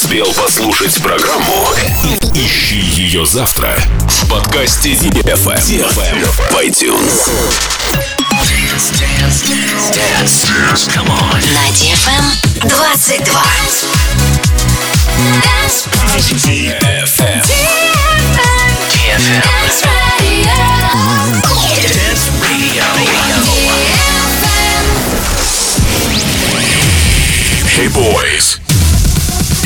успел послушать программу, ищи ее завтра в подкасте DFM, в iTunes. На DFM 22. Dance DFM. DFM. Dance Radio. Dance Radio. Hey boys.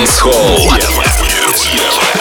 Dance Hall.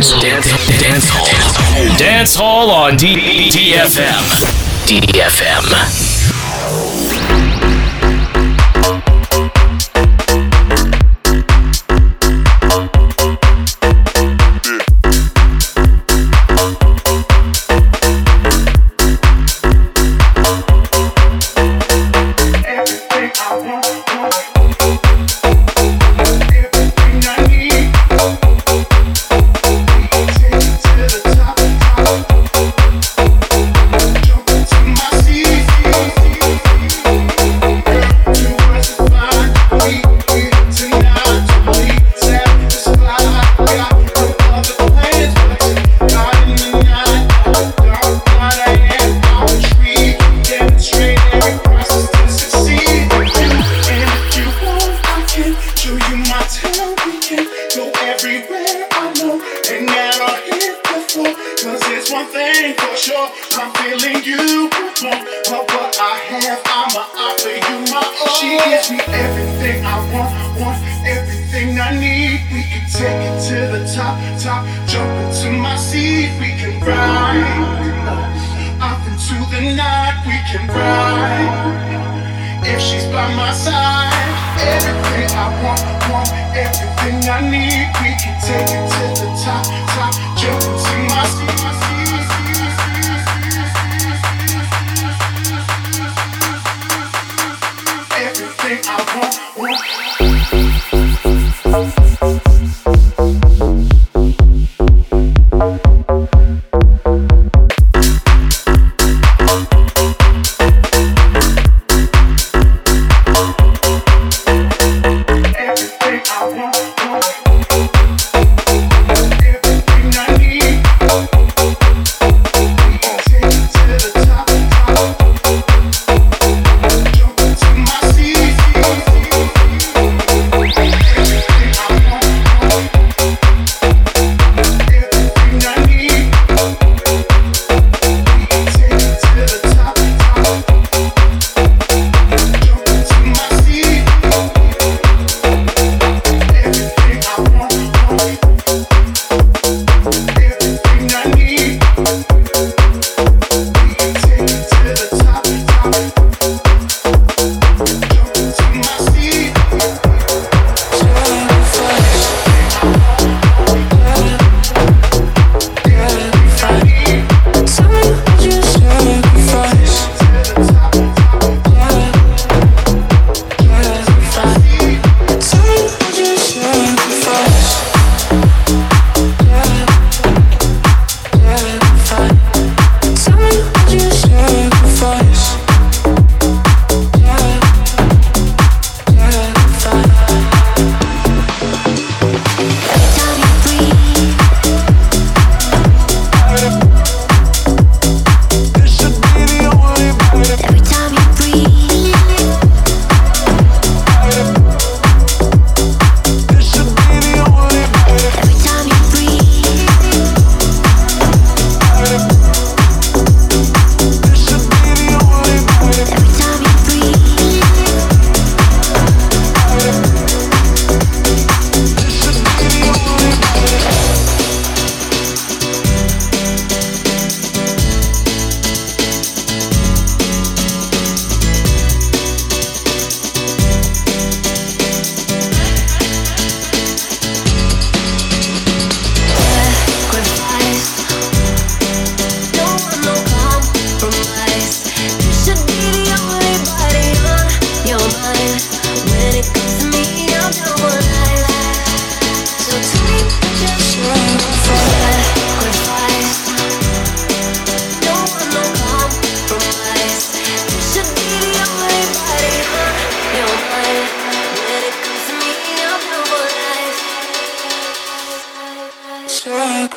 Dance Hall. Dance, Hall. Dance Hall on DFM. DFM.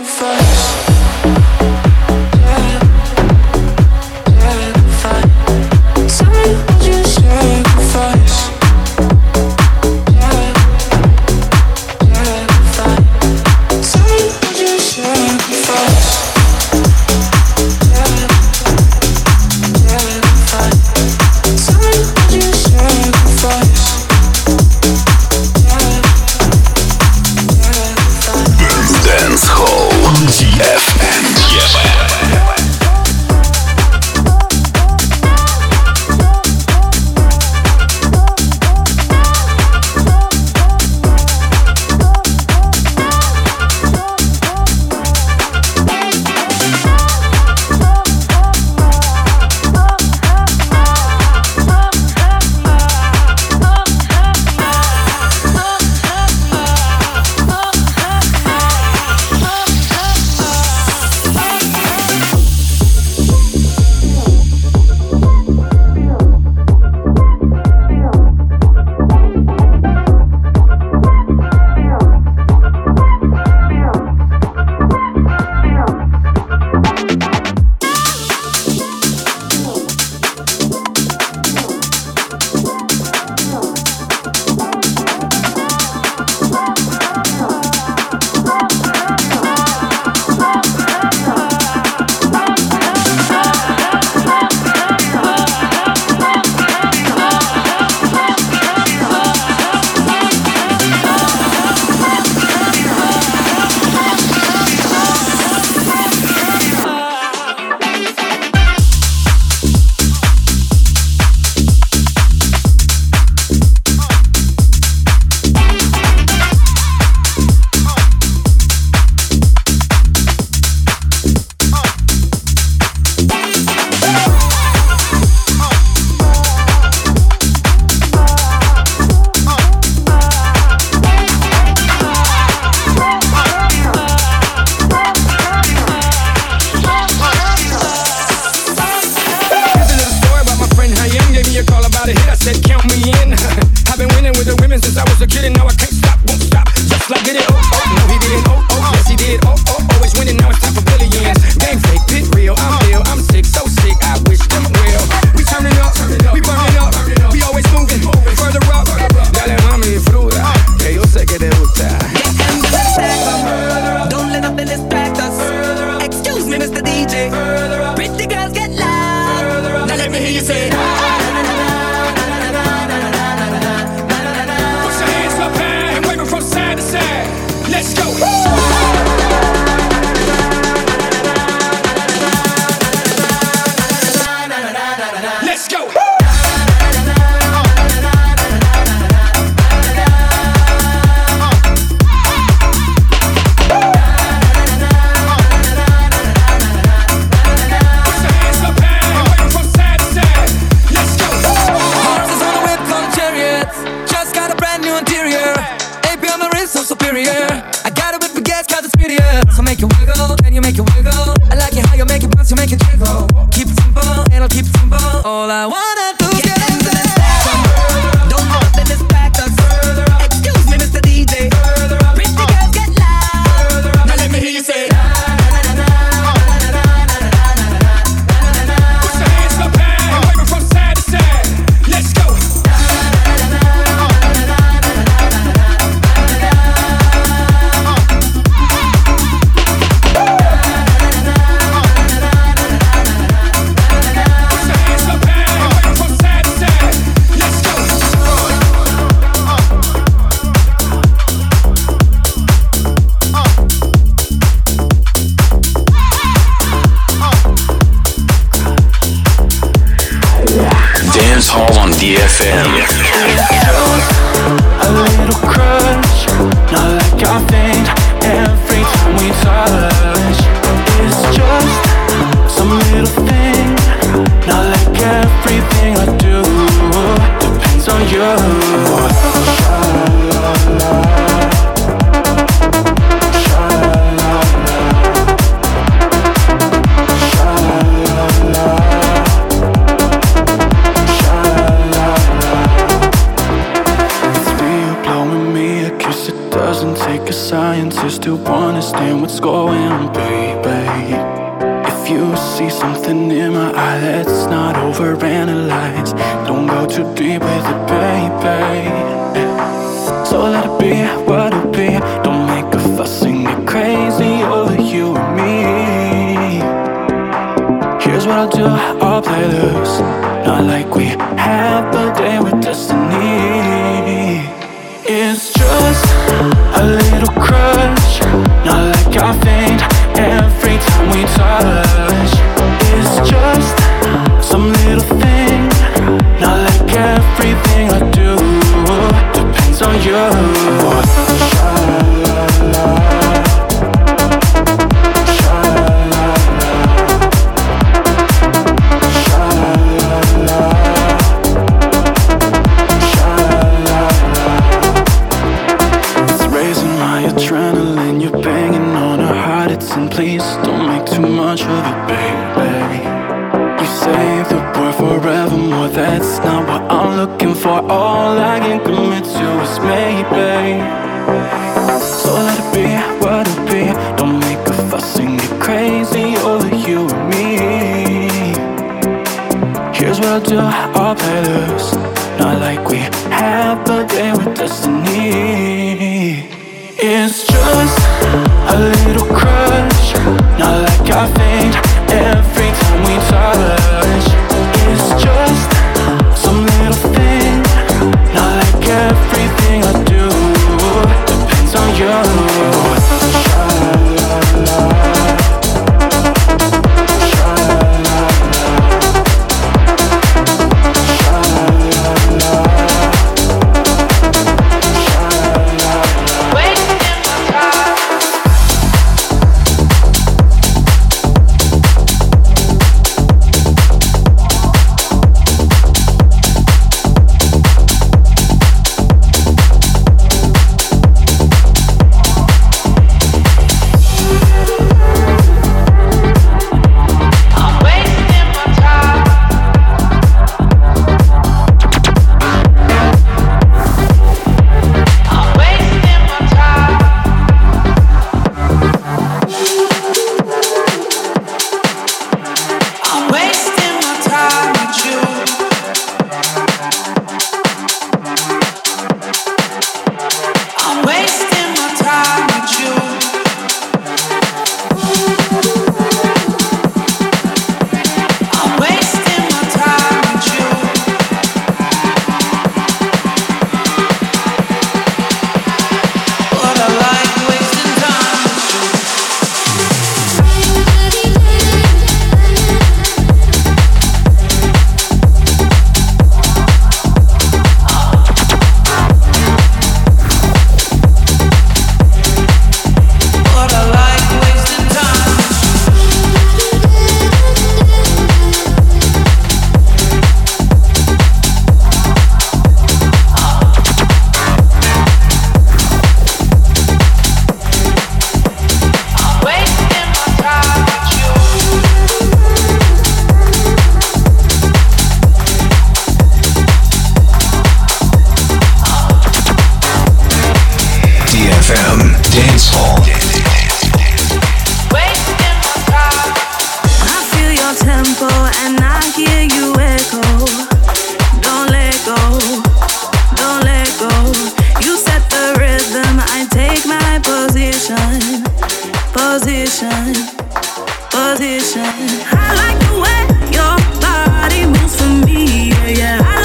first. Not like we have the day with destiny. It's just a little crush. Not like I faint every time we touch. It's just some little thing. Not like everything I do depends on you. Looking for all I can commit to is maybe So let it be what it be. Don't make a fuss and get crazy over you and me. Here's what I'll do, I'll play loose. Not like we have a day with destiny. It's just a little crush Not like I think. position. I like the way your body moves for me. Yeah, yeah. I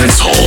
Dance Hall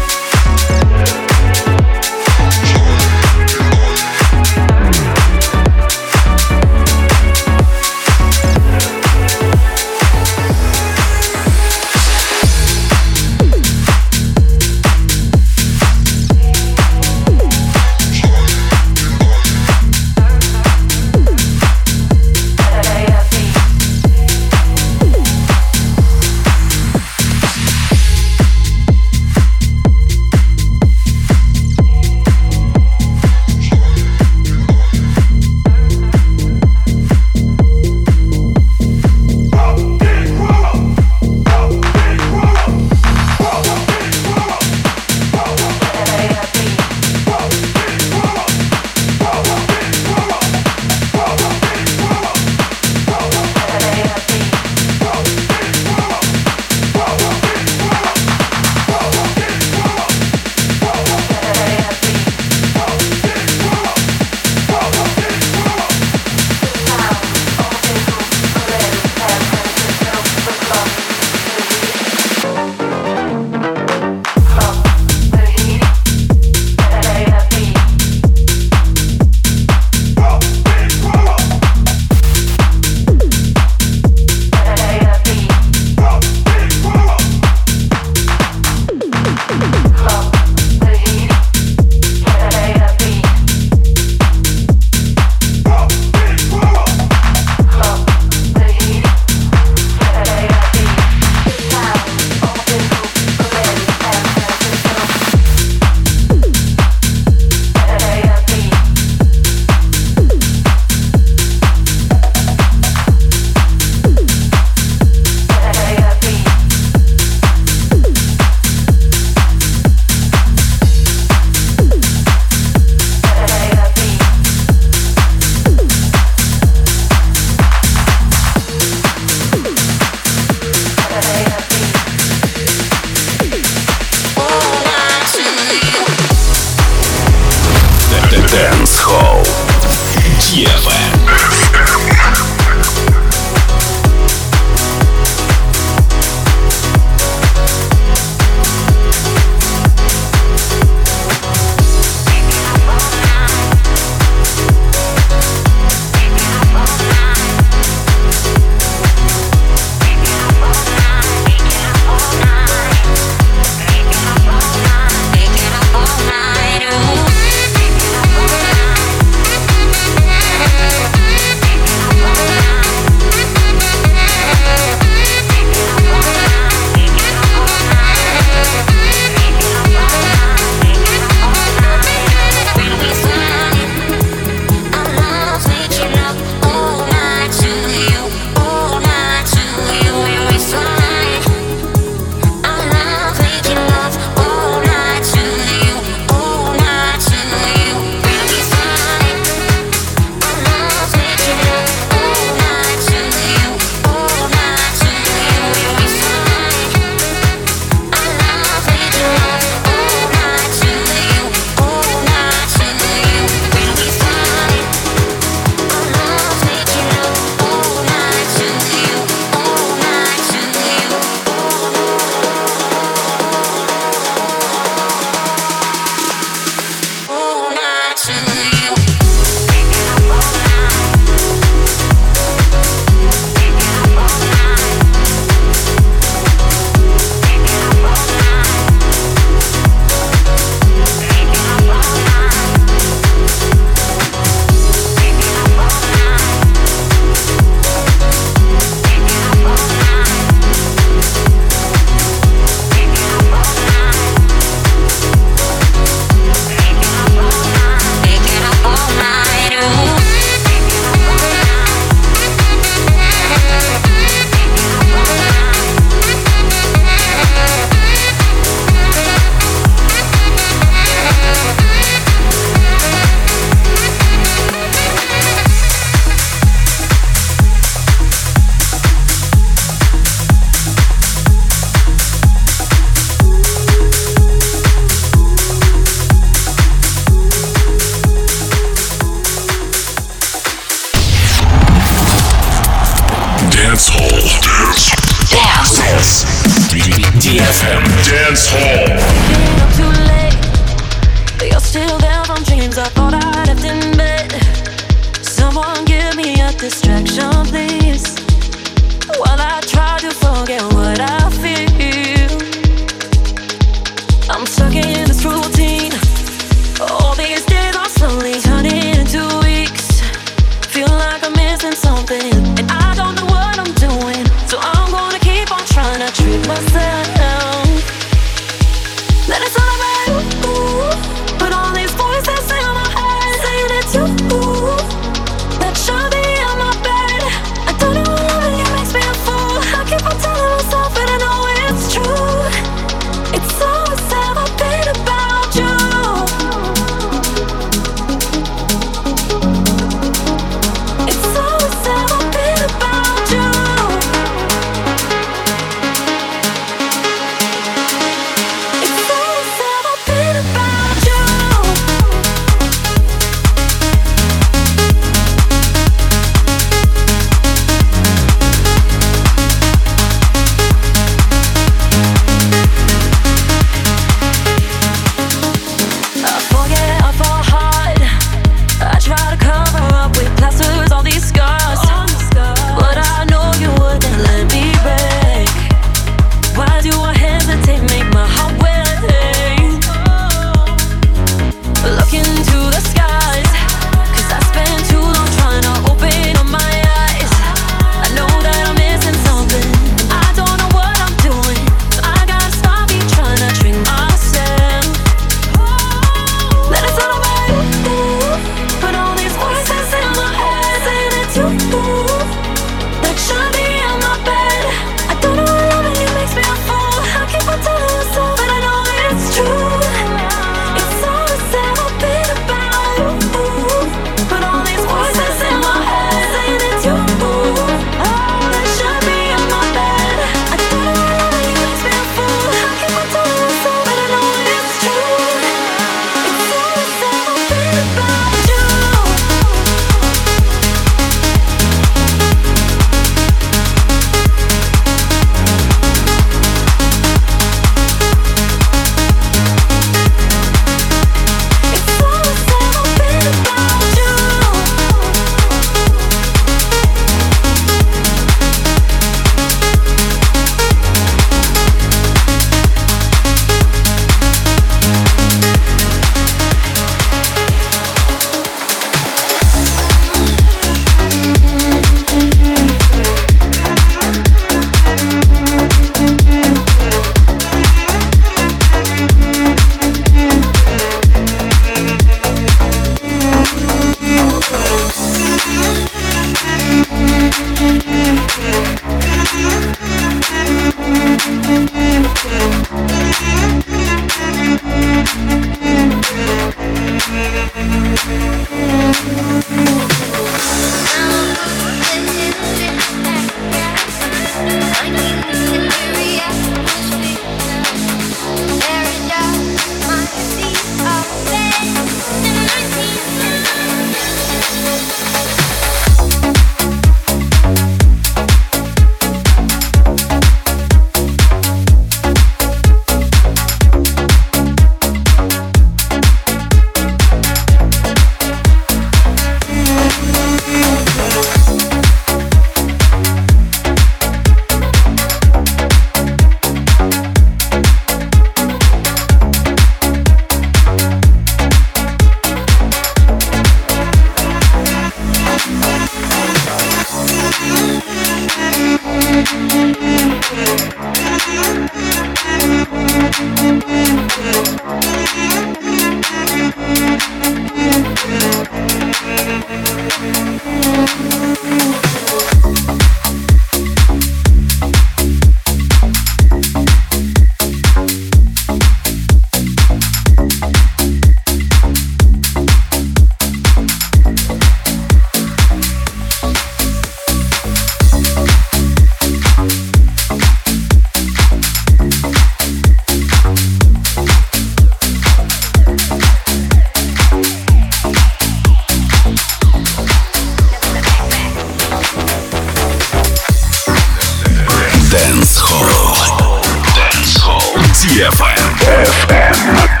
Dance Hall. Dance Hall. DFM. Now